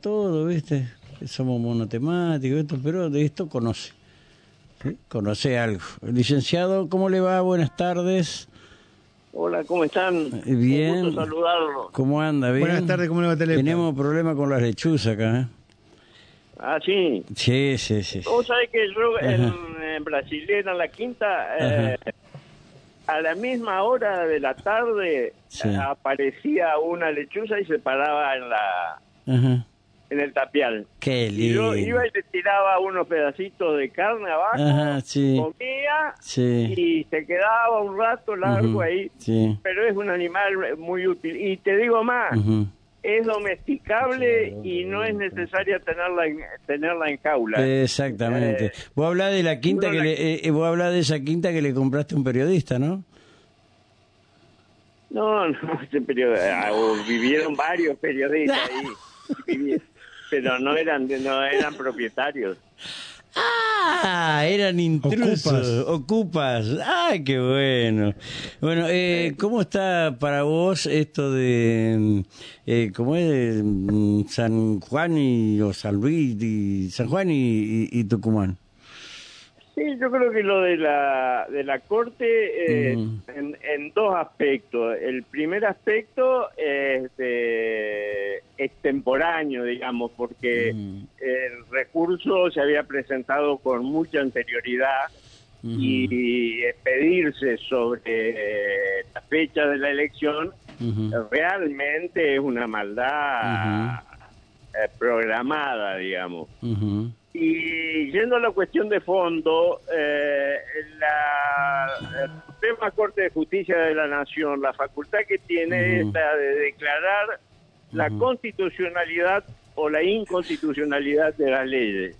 todo, ¿viste? Somos monotemáticos, esto, pero de esto conoce. ¿sí? Conoce algo. Licenciado, ¿cómo le va? Buenas tardes. Hola, ¿cómo están? Eh, Bien. Un gusto saludarlo. ¿Cómo anda? ¿Bien? Buenas tardes, ¿cómo le va Telefe? Tenemos problemas con las lechuzas acá, ¿eh? Ah, sí. Sí, sí, sí. sí. Vos sabés que yo en, en Brasilera, en la quinta, eh, a la misma hora de la tarde Sí. aparecía una lechuza y se paraba en la Ajá. en el tapial. Qué Y lindo. yo iba y le tiraba unos pedacitos de carne abajo, Ajá, sí. comía Sí. y se quedaba un rato largo ahí. Sí. Pero es un animal muy útil. Y te digo más, es domesticable y no es necesaria tenerla en, tenerla en jaula. Exactamente. Eh, vos hablás de la quinta que la- le, eh, eh, vos hablás de esa quinta que le compraste a un periodista, ¿no? No, no, ese ah, vivieron varios periodistas ahí, pero no eran de- no eran propietarios. Ah, eran intrusos, ocupas. Ay, qué bueno. Bueno, eh, ¿cómo está para vos esto de, eh, cómo es, Mm, San Juan y, o San Luis, y, San Juan y, y- y Tucumán? Sí, yo creo que lo de la de la corte eh, Mm. en, en dos aspectos. El primer aspecto es de extemporáneo, digamos, porque Mm. el recurso se había presentado con mucha anterioridad y expedirse sobre eh, la fecha de la elección realmente es una maldad eh, programada, digamos. Y yendo a la cuestión de fondo, eh, la la Suprema Corte de Justicia de la Nación, la facultad que tiene es la de declarar la constitucionalidad o la inconstitucionalidad de las leyes,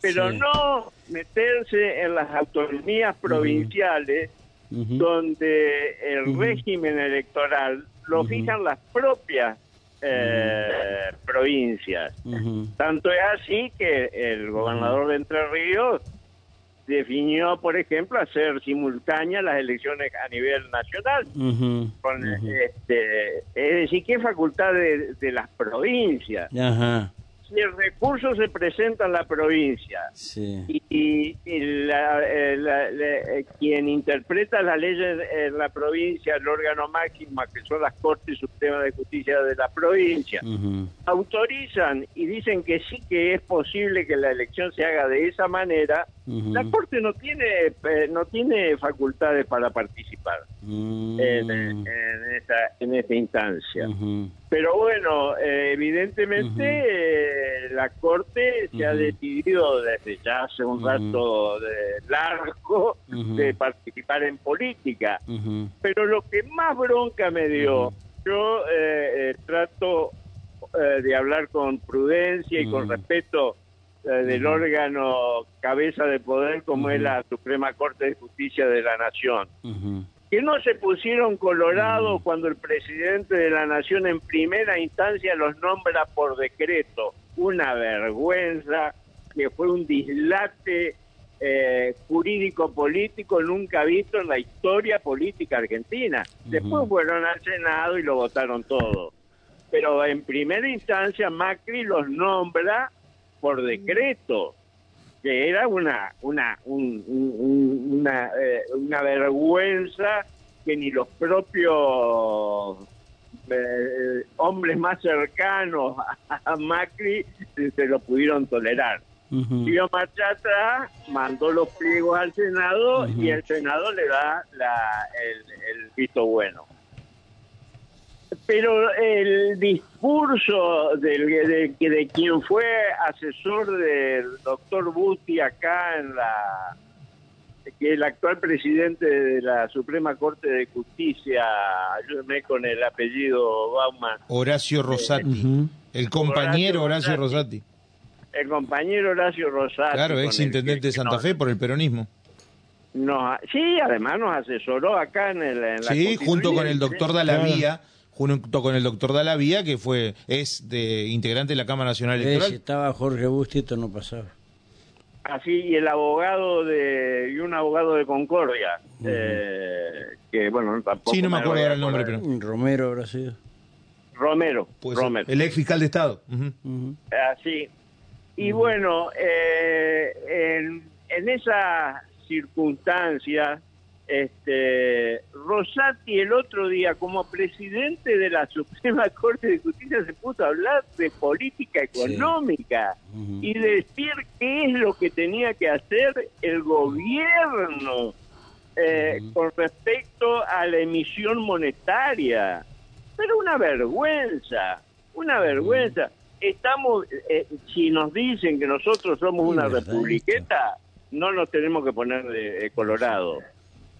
pero sí. no meterse en las autonomías provinciales donde el régimen electoral lo fijan las propias eh, provincias. Ujú. Tanto es así que el gobernador de Entre Ríos definió, por ejemplo, hacer simultáneas las elecciones a nivel nacional. Con, este, es decir, que es facultad de, de las provincias. Ajá, Si el recurso se presenta en la provincia sí. y, y- y la- eh, la- la- eh, quien interpreta las leyes en la provincia, el órgano máximo, que son las Cortes Supremas de Justicia de la provincia, autorizan y dicen que sí que es posible que la elección se haga de esa manera, La Corte no tiene eh, no tiene facultades para participar Mm. en, en esta en esta instancia. Pero bueno, eh, evidentemente eh, la Corte se ha decidido desde ya hace un rato de largo de participar en política. Pero lo que más bronca me dio, yo eh, trato de hablar con prudencia y con respeto del Ujú. órgano cabeza de poder como es la Suprema Corte de Justicia de la Nación. Que no se pusieron colorados cuando el presidente de la Nación en primera instancia los nombra por decreto. Una vergüenza, que fue un dislate eh, jurídico-político nunca visto en la historia política argentina. Después fueron al Senado y lo votaron todo. Pero en primera instancia Macri los nombra por decreto que era una una un- un- un- una, eh, una vergüenza que ni los propios eh, hombres más cercanos a, Macri se, lo pudieron tolerar. Siguió marcha atrás, mandó los pliegos al Senado y el Senado le da la, el, el visto bueno. Pero el discurso del, de, de quien fue asesor del doctor Busti acá en la que el actual presidente de la Suprema Corte de Justicia, ayúdeme con el apellido Bauman, Horacio Rosati. Ujú. El compañero Horacio Horacio Rosati. el compañero Horacio Rosati. Claro, ex intendente de Santa Fe por el peronismo. nos- sí, además nos asesoró acá en, el, en la Sí, junto con el doctor Dalavía, junto con el doctor Dalavía, que fue es de integrante de la Cámara Nacional Eh, si Electoral. estaba Jorge Busti, esto no pasaba. Así, y el abogado de, y un abogado de Concordia, eh, que bueno, tampoco Sí, no me acuerdo ahora el nombre, pero- Romero habrá sido. Romero, Puede ser. Romero. El ex fiscal de Estado. Ujú. Así. Y bueno, eh, en, en esa circunstancia, este, Rosati el otro día, como presidente de la Suprema Corte de Justicia, se puso a hablar de política económica y decir qué es lo que tenía que hacer el gobierno eh, con respecto a la emisión monetaria. Pero una vergüenza, una vergüenza. Estamos, eh, si nos dicen que nosotros somos una republiqueta, no nos tenemos que poner de, de colorado.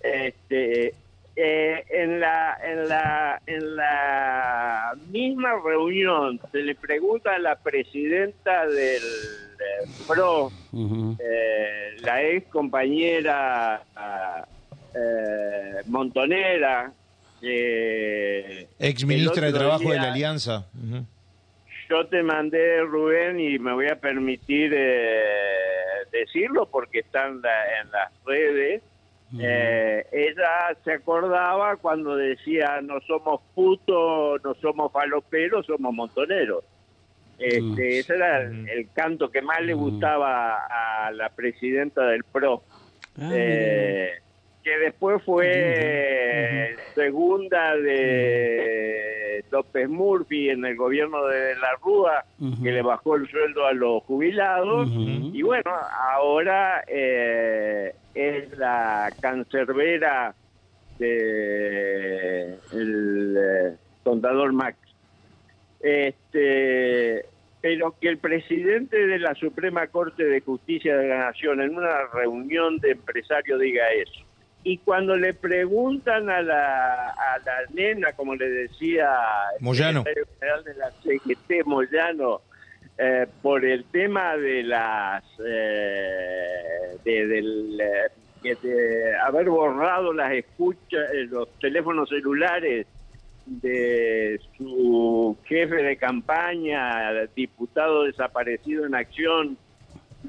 Este, eh, en la en la en la misma reunión se le pregunta a la presidenta del eh, PRO eh, la ex compañera ah, eh, Montonera, eh, Ex ministra de Trabajo de la Alianza. Yo te mandé, Rubén, y me voy a permitir eh, decirlo porque está en, la- en las redes. Eh, ella se acordaba cuando decía no somos putos, no somos faloperos, somos montoneros. Este, Mm. Ese era el, el canto que más le gustaba a la presidenta del PRO. Ah, Eh, que después fue segunda de López Murphy en el gobierno de la Rúa, que le bajó el sueldo a los jubilados. Y bueno, ahora eh, es la cancerbera de el eh, contador Max. Este, pero que el presidente de la Suprema Corte de Justicia de la Nación en una reunión de empresarios diga eso. Y cuando le preguntan a la, a la nena, como le decía el Moyano. secretario general de la CGT, Moyano, eh, por el tema de las eh, de, del eh, de haber borrado las escuchas eh, los teléfonos celulares de su jefe de campaña diputado desaparecido en acción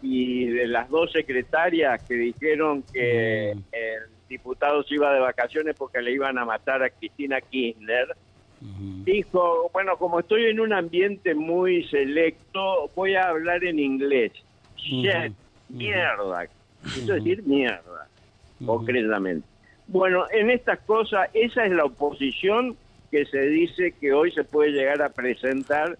y de las dos secretarias que dijeron que Mm. el diputado se iba de vacaciones porque le iban a matar a Cristina Kirchner dijo, bueno, como estoy en un ambiente muy selecto, voy a hablar en inglés. Shit, mierda. Quiso decir mierda, concretamente. Bueno, en estas cosas, esa es la oposición que se dice que hoy se puede llegar a presentar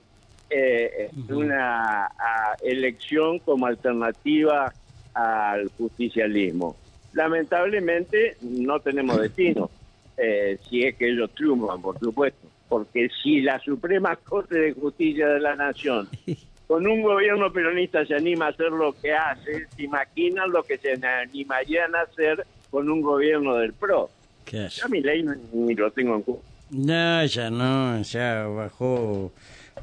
eh, una a, elección como alternativa al justicialismo. Lamentablemente no tenemos destino, eh, si es que ellos triunfan, por supuesto, porque si la Suprema Corte de Justicia de la Nación con un gobierno peronista se anima a hacer lo que hace, se imaginan lo que se animarían a hacer con un gobierno del PRO. Yo a mi ley no- ni lo tengo en cuenta. No, ya no, ya bajó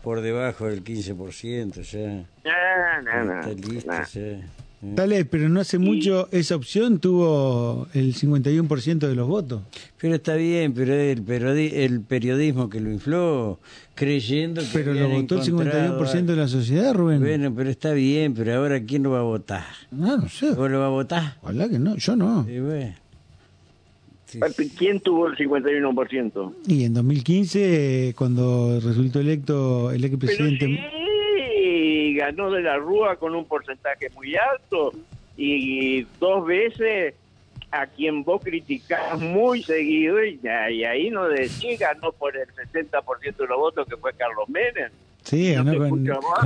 por debajo del 15%, ya. No, no, no, Está listo, no. ya. Eh. Dale, pero no hace mucho esa opción tuvo el 51% de los votos. Pero está bien, pero el, periodi- el periodismo que lo infló, creyendo que Pero lo votó el encontrado 51% de la sociedad, Rubén. Bueno, pero está bien, pero ahora ¿quién lo va a votar? No, no sé. ¿Vos lo vas a votar? Ojalá que no, yo no. Y bueno. Sí. ¿Quién tuvo el 51%? Y en 2015, eh, cuando resultó electo el Pero expresidente... ganó de la Rúa con un porcentaje muy alto y dos veces a quien vos criticás muy seguido y, y ahí no decís ganó por el 60% de los votos que fue Carlos Menem. Sí, No ganó te con,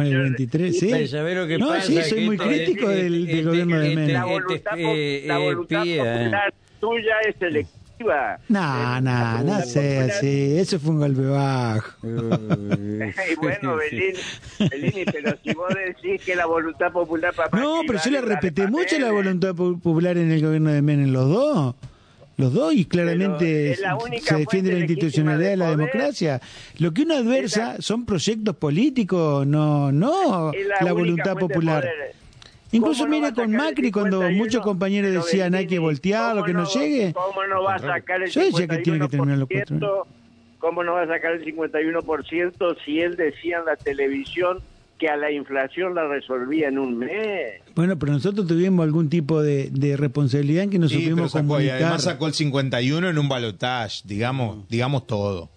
el yo- 23, sí. Pero ¿sabés lo que no, pasa? sí, soy Que muy crítico del, del este- gobierno de este- Menem. La voluntad, eh, la voluntad popular tuya es selectiva. No, Eh, no, no sé así. Eso fue un golpe bajo. Y bueno, Belín, Belini, pero si vos decís que la voluntad popular para No, pero yo la respeté mucho la Menem. voluntad po- popular en el gobierno de Menem, los dos. Los dos, y claramente se defiende la institucionalidad de la poder. democracia. Lo que uno adversa son proyectos políticos, no no la, voluntad popular. poder. Incluso ¿Cómo no mire con Macri, cuando 51? muchos compañeros Pero decían hay que Belini, voltear, lo que ¿cómo no llegue. ¿Cómo no va a sacar el Yo decía que tiene que terminar los 51%? cuatro ¿Cómo no va a sacar el 51% si él decía en la televisión que a la inflación la resolvía en un mes? Bueno, pero nosotros tuvimos algún tipo de, de responsabilidad en que nos Sí, pero supimos sacó, y comunicar. además sacó el 51 en un balotage, digamos, digamos todo.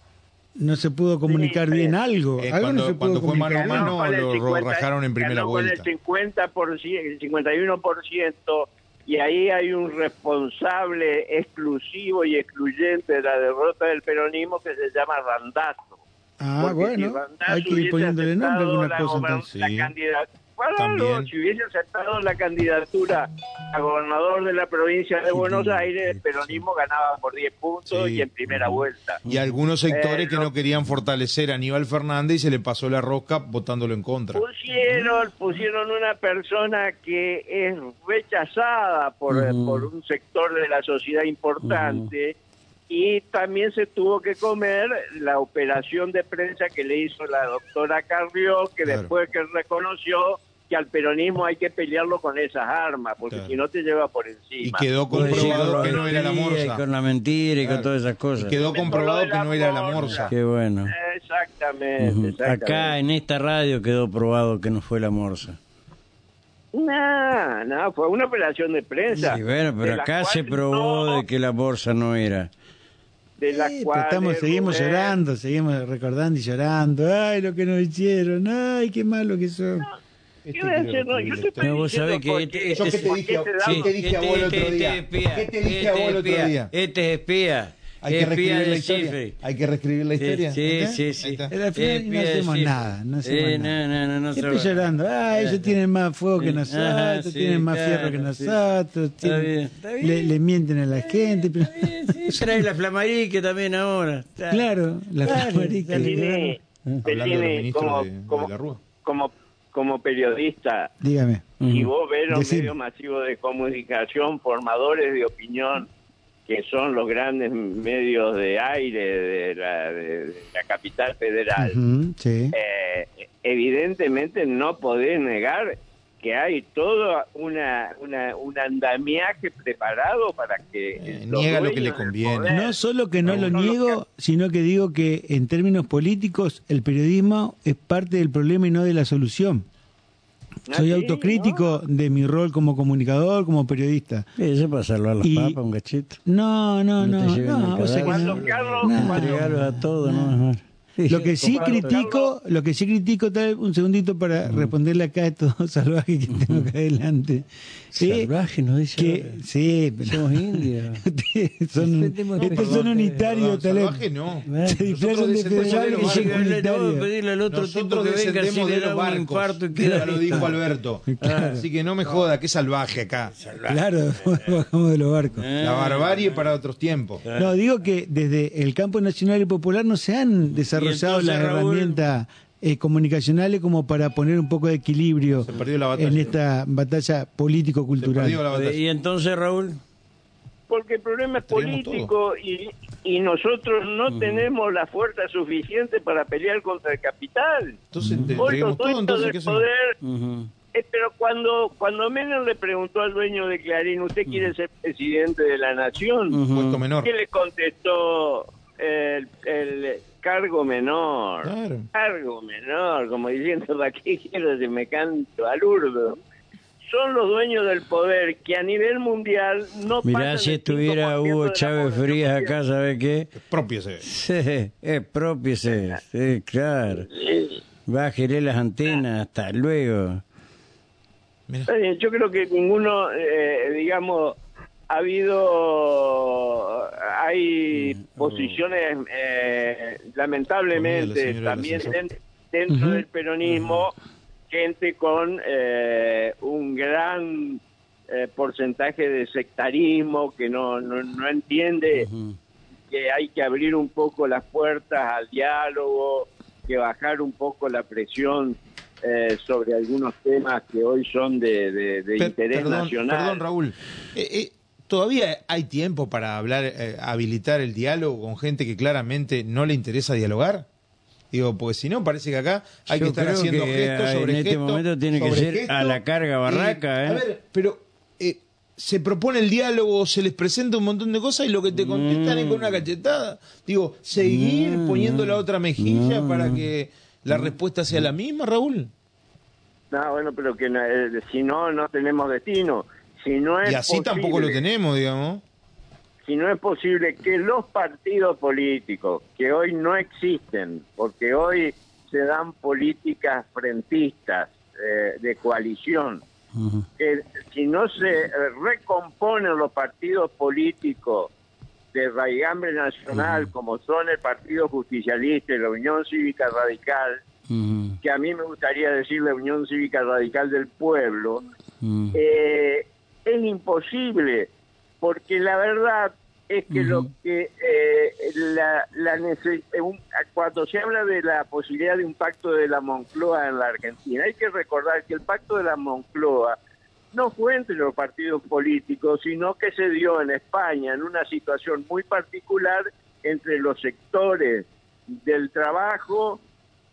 No se pudo comunicar Sí, bien sí. algo. Eh, algo cuando- no se pudo cuando fue mano a mano. Ganó lo rajaron en primera vuelta. Con el 50%, el 51%, y ahí hay un responsable exclusivo y excluyente de la derrota del peronismo que se llama Randazo. Ah, Porque bueno, si hay que ir poniéndole nombre a aceptado alguna la cosa gobern- entonces. la También. si hubiese aceptado la candidatura a gobernador de la provincia de Buenos Aires, el peronismo ganaba por 10 puntos Sí. y en primera vuelta. Y algunos sectores Eh, que no. no querían fortalecer a Aníbal Fernández y se le pasó la rosca votándolo en contra. Pusieron, pusieron una persona que es rechazada por, Ujú. por un sector de la sociedad importante y también se tuvo que comer la operación de prensa que le hizo la doctora Carrió, que Claro. después que reconoció que al peronismo hay que pelearlo con esas armas, porque Claro. si no te lleva por Y encima. quedó Puede ser comprobado con que la no era la mentira y morsa. Con la mentira y Claro. con todas esas cosas. Quedó Con comprobado que no era la morsa. Qué bueno. Exactamente. Acá en esta radio quedó probado que no fue la morsa. No, no, fue una operación de prensa. Sí, bueno, pero acá se probó no- de que la morsa no era. De la Sí, cual estamos, seguimos Rubén- llorando, seguimos recordando y llorando. Ay, lo que nos hicieron, ay, qué malo que son. ¿Qué voy a hacer? No, yo te estoy No, vos sabés que este- este Yo qué te dije, sí, te dije a vos el otro este día. es espía, ¿Qué te dije a vos este el otro día? Este es espía. Hay que reescribir la historia. Hay que reescribir la historia. Sí, sí, sí. Al final no hacemos nada, no hacemos Eh, nada. No, no, no, va. llorando. Ah, ellos tienen más fuego que nosotros, tienen más fierro que nosotros, Está tienen- bien, está bien. Le, mienten a la gente. trae la flamarique también ahora. Claro, la dale. Hablando como, de- como, la Rúa. como, como periodista, Dígame. si Ujú. vos ves los Decime. medios masivos de comunicación, formadores de opinión, que son los grandes medios de aire de la, de- de la capital federal, sí. eh, evidentemente no podés negar que hay todo una, una, un andamiaje preparado para que... Eh, niega lo que le conviene. poder- No solo que no lo niego, sino que digo que en términos políticos el periodismo es parte del problema y no de la solución. Ah, Soy autocrítico de mi rol como comunicador, como periodista. Eso para salvar las Y- papas, un gachito. No, no, No no, no, o sea que. Cuando Carlos, a todos, ¿no? Sí. Lo que sí critico, lo que sí critico, tal, un segundito para responderle acá a estos salvajes que tengo acá adelante. Sí, Salvaje, nos dice. que, sí, Somos indios. Ustedes son, estos son unitarios, tal vez. salvaje no. Se disfrazan de federales y son unitarios. pedirle al otro tipo Nosotros que venga si le de da los un barcos. infarto y queda Ya lo dijo Alberto. Así que no me joda, que salvaje acá. Claro, bajamos de los barcos. La barbarie para otros tiempos. No, digo que desde el campo nacional y popular no se han desarrollado las herramientas eh, comunicacionales como para poner un poco de equilibrio en esta batalla político-cultural. Y entonces, Raúl, Porque el problema es político y, y nosotros no tenemos la fuerza suficiente para pelear contra el capital. Entonces todo, entonces, poder... eh, pero cuando cuando Menem le preguntó al dueño de Clarín, ¿usted quiere ser presidente de la nación? ¿Qué le contestó el, el cargo menor? Claro. Cargo menor, como diciendo, ¿para qué quiero si me canto al urdo? Son los dueños del poder que a nivel mundial no Mirá, pasan si estuviera 5% de Hugo Chávez Frías acá, ¿sabe qué? Propiese. Sí, expropiese, sí, claro. Bájele las antenas, hasta luego. Mira. Yo creo que ninguno, eh, digamos, ha habido, hay posiciones, eh, Comida, la lamentablemente, también dentro del peronismo, gente con eh, un gran eh, porcentaje de sectarismo que no, no, no entiende que hay que abrir un poco las puertas al diálogo, que bajar un poco la presión eh, sobre algunos temas que hoy son de, de- de Per- interés perdón, nacional. Perdón, Raúl. Eh, eh, ¿Todavía hay tiempo para hablar, eh, habilitar el diálogo con gente que claramente no le interesa dialogar? Digo, pues si no, parece que acá hay Yo que estar haciendo gestos eh, sobre en este momento tiene que ser a la carga barraca, ¿eh? A ver, pero eh, se propone el diálogo, se les presenta un montón de cosas y lo que te contestan es con una cachetada. Digo, seguir No, poniendo la otra mejilla no. para que la respuesta sea la misma, Raúl. No, bueno, pero que eh, si no, no tenemos destino. Si no es Y así tampoco lo posible- tenemos, digamos. si no es posible que los partidos políticos, que hoy no existen, porque hoy se dan políticas frentistas eh, de coalición, que si no se recomponen los partidos políticos de raigambre nacional, como son el Partido Justicialista y la Unión Cívica Radical, que a mí me gustaría decir la Unión Cívica Radical del Pueblo, eh, es imposible, porque la verdad es que lo que eh, la, la cuando se habla de la posibilidad de un pacto de la Moncloa en la Argentina, hay que recordar que el pacto de la Moncloa no fue entre los partidos políticos, sino que se dio en España en una situación muy particular entre los sectores del trabajo,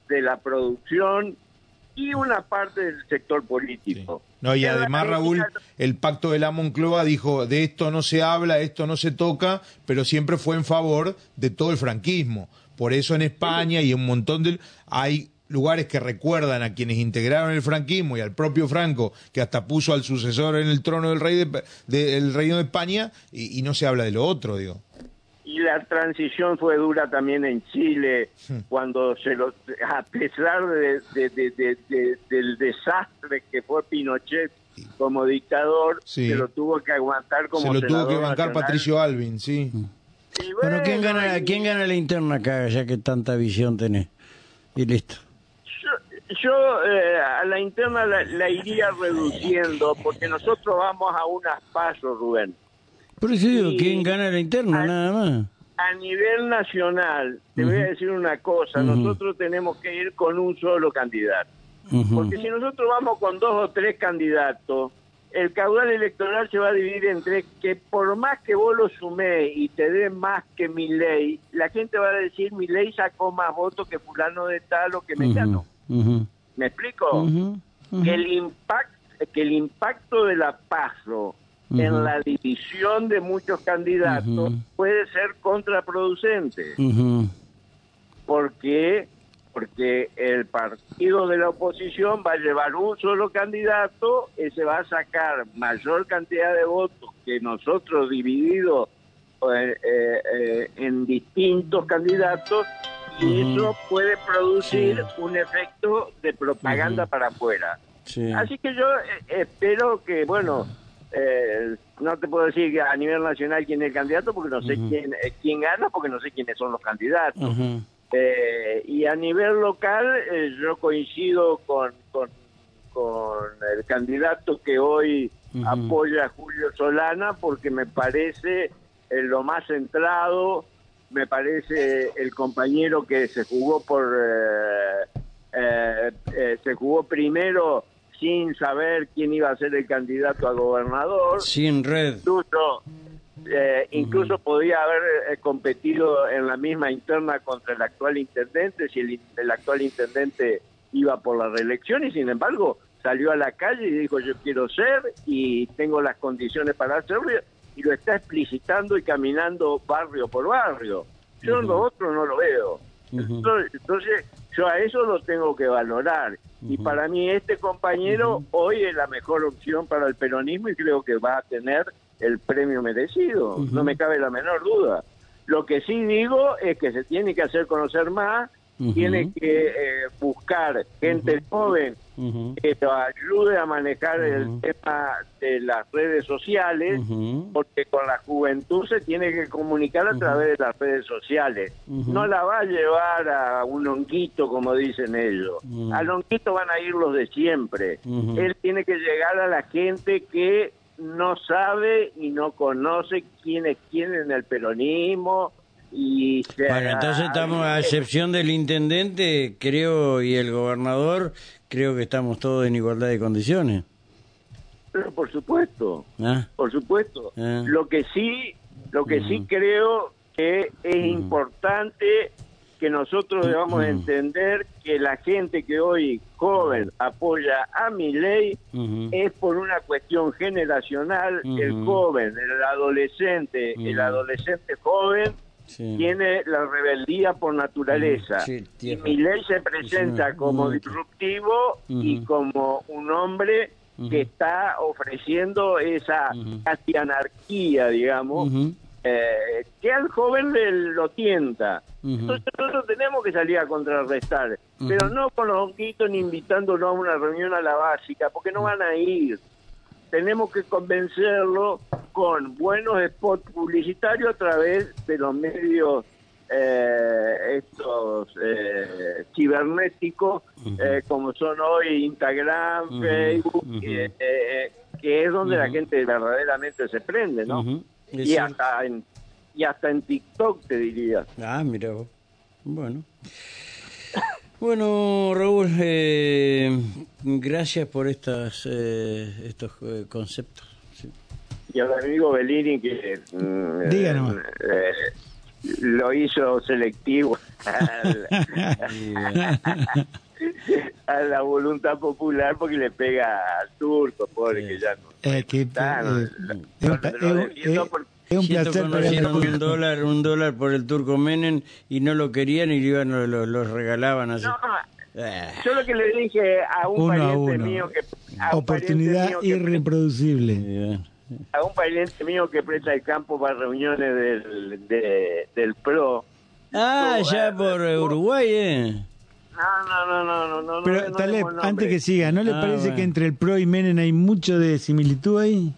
de la producción y una parte del sector político. No, y además, Raúl, el pacto de la Moncloa dijo, de esto no se habla, esto no se toca, pero siempre fue en favor de todo el franquismo. Por eso en España y un montón de... hay lugares que recuerdan a quienes integraron el franquismo y al propio Franco, que hasta puso al sucesor en el trono del rey del reino de España, y, y no se habla de lo otro, digo y la transición fue dura también en Chile cuando se lo a pesar de, del desastre que fue Pinochet como dictador se lo tuvo que aguantar como se lo tuvo que bancar Patricio Alvin sí. Bueno, quién gana quién gana la interna acá ya que tanta visión tenés y listo. Yo, eh, a la interna la, iría reduciendo porque nosotros vamos a unas pasos Rubén por eso digo, ¿quién gana la interna? nada más. A nivel nacional, te voy a decir una cosa, nosotros tenemos que ir con un solo candidato. Porque si nosotros vamos con dos o tres candidatos, el caudal electoral se va a dividir entre que por más que vos lo sumé y te dé más que mi ley, la gente va a decir mi ley sacó más votos que fulano de tal o que me ganó. ¿Me explico? Que el impacto que el impacto de la paso en la división de muchos candidatos puede ser contraproducente. ¿Por qué? Porque el partido de la oposición va a llevar un solo candidato, ese va a sacar mayor cantidad de votos que nosotros divididos eh, eh, eh, en distintos candidatos y eso puede producir un efecto de propaganda para afuera. Así que yo espero que, bueno, eh, no te puedo decir a nivel nacional quién es el candidato porque no sé quién eh, quién gana porque no sé quiénes son los candidatos. Eh, y a nivel local eh, yo coincido con, con, el candidato que hoy apoya a Julio Solana porque me parece lo más centrado me parece el compañero que se jugó por se jugó primero sin saber quién iba a ser el candidato a gobernador. Sin red. Incluso, eh, incluso podía haber eh, competido en la misma interna contra el actual intendente, si el, actual intendente iba por la reelección y sin embargo salió a la calle y dijo yo quiero ser y tengo las condiciones para hacerlo y lo está explicitando y caminando barrio por barrio. Yo lo otro no lo veo. entonces yo a eso lo tengo que valorar. Y para mí este compañero hoy es la mejor opción para el peronismo y creo que va a tener el premio merecido, no me cabe la menor duda. Lo que sí digo es que se tiene que hacer conocer más tiene que eh, buscar gente joven que lo ayude a manejar el tema de las redes sociales, porque con la juventud se tiene que comunicar a través de las redes sociales. No la va a llevar a un honguito, como dicen ellos. Al honguito van a ir los de siempre. Él tiene que llegar a la gente que no sabe y no conoce quién es quién en el peronismo, y bueno, entonces estamos, a excepción del intendente, creo, y el gobernador, creo que estamos todos en igualdad de condiciones. Pero por supuesto, ¿Ah? por supuesto. ¿Ah? Lo que sí, lo que sí creo que es importante que nosotros debamos entender que la gente que hoy joven apoya a mi ley es por una cuestión generacional. El joven, el adolescente, el adolescente joven tiene la rebeldía por naturaleza. y mi ley se presenta como disruptivo y como un hombre que está ofreciendo esa casi anarquía, digamos, eh, que al joven le, lo tienta. Entonces nosotros tenemos que salir a contrarrestar, pero no con los honguitos ni invitándolo a una reunión a la básica, porque no van a ir. Tenemos que convencerlo con buenos spots publicitarios a través de los medios eh, estos eh, cibernéticos eh, como son hoy Instagram, Facebook, eh, eh, que es donde la gente verdaderamente se prende, ¿no? Y hasta en y hasta en TikTok te diría. Ah, mira vos. Bueno. Bueno, Raúl, eh, gracias por estas, eh, estos eh, conceptos. Sí. Y al amigo Bellini que mm, nomás. eh, lo hizo selectivo al- a la voluntad popular porque le pega al turco, pobre que ya no. Eh, que, no, eh, lo- es es defiendo es- porque- es un placer un dólar, un dólar por el turco Menem y no lo querían y lo, iban, lo, lo regalaban así. No, Eh, yo lo que le dije a un Uno a pariente uno. mío que a Oportunidad mío que- irreproducible. a un pariente mío que presta el campo para reuniones del, de- del PRO. Ah, ya por Uruguay, ¿eh? No, no, no, no, no. Pero no, Taleb, antes que siga, ¿no le Ah, parece bueno. que entre el PRO y Menem hay mucho de similitud ahí?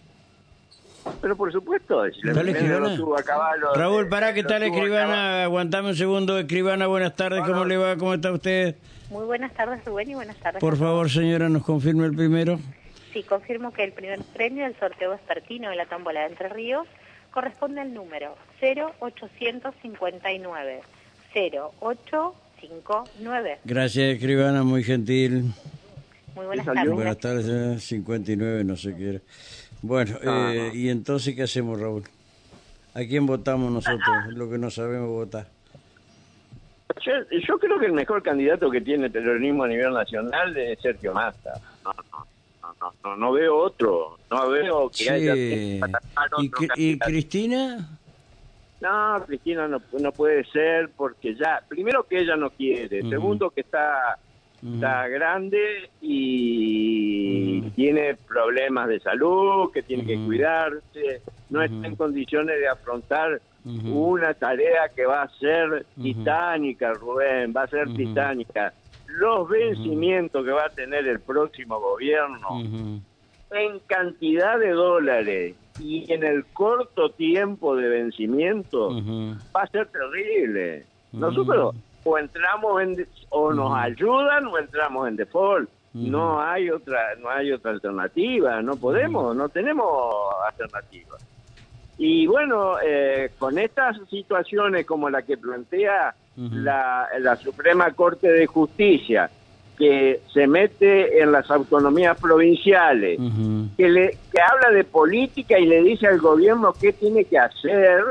Pero por supuesto, si la Dale, primera lo escribana. tuvo a caballo, Raúl, eh, pará, ¿qué lo tal, escribana? Aguantame un segundo, escribana, buenas tardes, ¿cómo le va? ¿Cómo está usted? Muy buenas tardes, Rubén, y buenas tardes. Por favor, señora, nos confirme el primero. Sí, confirmo que el primer premio del sorteo vespertino de la tómbola de Entre Ríos corresponde al número 0859. 0859. Gracias, escribana, muy gentil. Muy buenas tardes. Buenas tardes, eh, 59, no sé qué era. Bueno, Ah, eh, ¿y entonces qué hacemos, Raúl? ¿A quién votamos nosotros? Lo que no sabemos votar. Yo, yo creo que el mejor candidato que tiene el peronismo a nivel nacional es Sergio Massa. No, no, no, no, veo otro. No veo que haya Sí. otro ¿Y, y. Cristina? No, Cristina no, no puede ser porque ya, primero que ella no quiere, segundo que está. Está grande y tiene problemas de salud, que tiene que cuidarse, no está en condiciones de afrontar una tarea que va a ser titánica, Rubén, va a ser titánica. Los vencimientos que va a tener el próximo gobierno en cantidad de dólares y en el corto tiempo de vencimiento va a ser terrible. Nosotros o entramos en o nos ayudan o entramos en default. No hay otra no hay otra alternativa, no podemos, no tenemos alternativa. Y bueno, eh, con estas situaciones como la que plantea la, la Suprema Corte de Justicia, que se mete en las autonomías provinciales, que, le, que habla de política y le dice al gobierno qué tiene que hacer,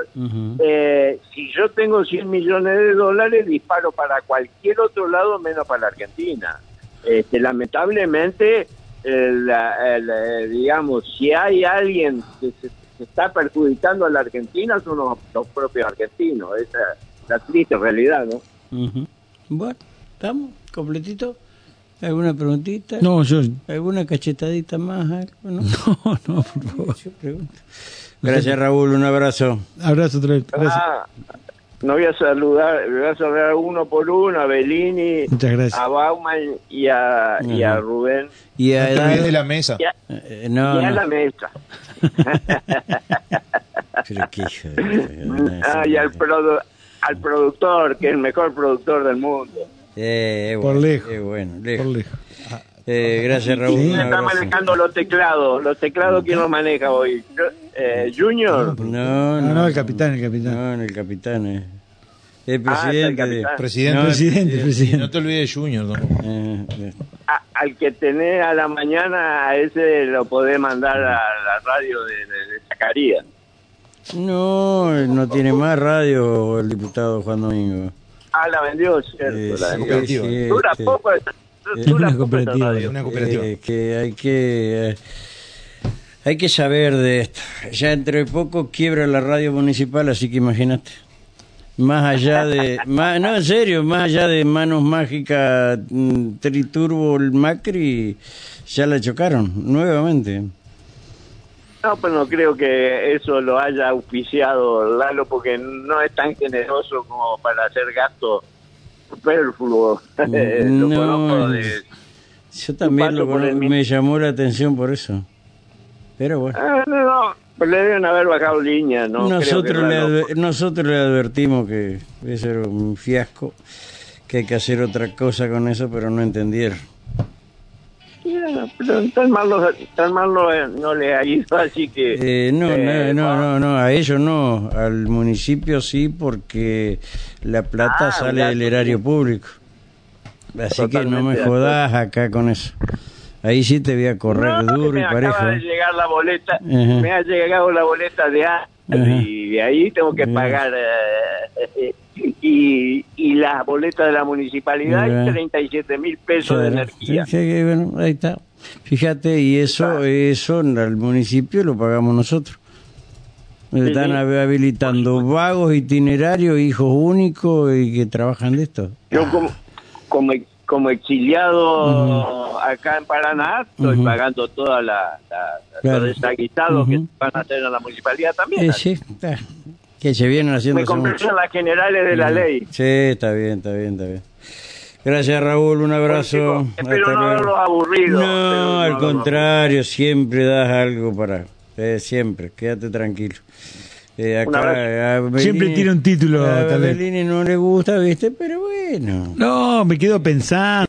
eh, si yo tengo 100 millones de dólares, disparo para cualquier otro lado menos para la Argentina. Este, lamentablemente, eh, la- eh, digamos, si hay alguien que se, se está perjudicando a la Argentina, son los, los propios argentinos. Esa es la triste realidad, ¿no? Ujú. Bueno, ¿estamos? ¿Completito? ¿Alguna preguntita? No, yo. ¿Alguna cachetadita más? algo? ¿No? No, no, por favor. Yo pregunto. Gracias, Raúl. Un abrazo. Abrazo otra vez. Gracias. Ah, no voy a saludar, voy a saludar uno por uno, a Bellini, Muchas gracias. a Bauman y a, y a. Rubén, Y a No de la mesa. y a, Eh, no, y a no. la mesa. Pero qué hijo de- Ah, y al, produ- al productor, que es el mejor productor del mundo. Eh, eh, Por bueno, lejos. eh, bueno, lejos. Por lejos. Eh, gracias, Raúl. Sí. Un ¿Quién está manejando los teclados? ¿Los teclados quién los maneja hoy? Eh, ¿Junior? No, No, no, el capitán, el capitán. No, el capitán. eh. El Ah, está el presidente. capitán. Presidente. No, Presidente, presidente. no te olvides de Junior. eh, eh. A- al que tenés a la mañana, a ese lo podés mandar a la radio de, de, de Zacarías. No, no tiene más radio el diputado Juan Domingo. Ah, la vendió, cierto. Eh, la sí, cooperativa. sí, Dura este, poco, Es dura una cooperativa. radio. Una cooperativa. eh, que hay que eh, hay que saber de esto. Ya entre poco quiebra la radio municipal, así que imagínate. Más allá de, más, no en serio, más allá de manos mágicas, mm, Triturbo, el Macri, ya la chocaron nuevamente. No, pero no creo que eso lo haya auspiciado Lalo porque no es tan generoso como para hacer gasto superfluo. Lo No, conozco de- Yo también lo min- me llamó la atención por eso. Pero bueno. Ah, no, no, pero le deben haber bajado línea, ¿no? nosotros, que le adver- nosotros le advertimos que eso era un fiasco, que hay que hacer otra cosa con eso, pero no entendieron. Pero tan mal, lo- tan mal lo- no le ha ido, así que... Eh, no, eh, no, no, no, no, a ellos no, al municipio sí, porque la plata Ah, sale del erario público. Así que no me Totalmente jodas acá con eso. Ahí sí te voy a correr No, duro y parejo. acaba de ¿eh? llegar la boleta, Ajá. me ha llegado la boleta de A Ajá. y de ahí tengo que Bien. pagar eh, y, y la boleta de la municipalidad y 37 mil pesos de energía. Sí, bueno, ahí está. Fíjate, y eso, eso al municipio lo pagamos nosotros. Están habilitando vagos, itinerarios, hijos únicos y que trabajan de esto. Yo como, como, como exiliado acá en Paraná estoy pagando toda la, la, Claro. los que van a hacer en la municipalidad también. Eh, sí, está. Que se vienen haciendo Me en las generales de la ley. Sí, está bien, está bien, está bien. Gracias Raúl, un abrazo. Chicos, espero Hasta no haberlos aburrido. No, no al contrario, siempre das algo para... eh, siempre, quédate tranquilo. Eh, acá, Siempre tira un título, A. Bellini no le gusta, ¿viste? Pero bueno. No, me quedo pensando.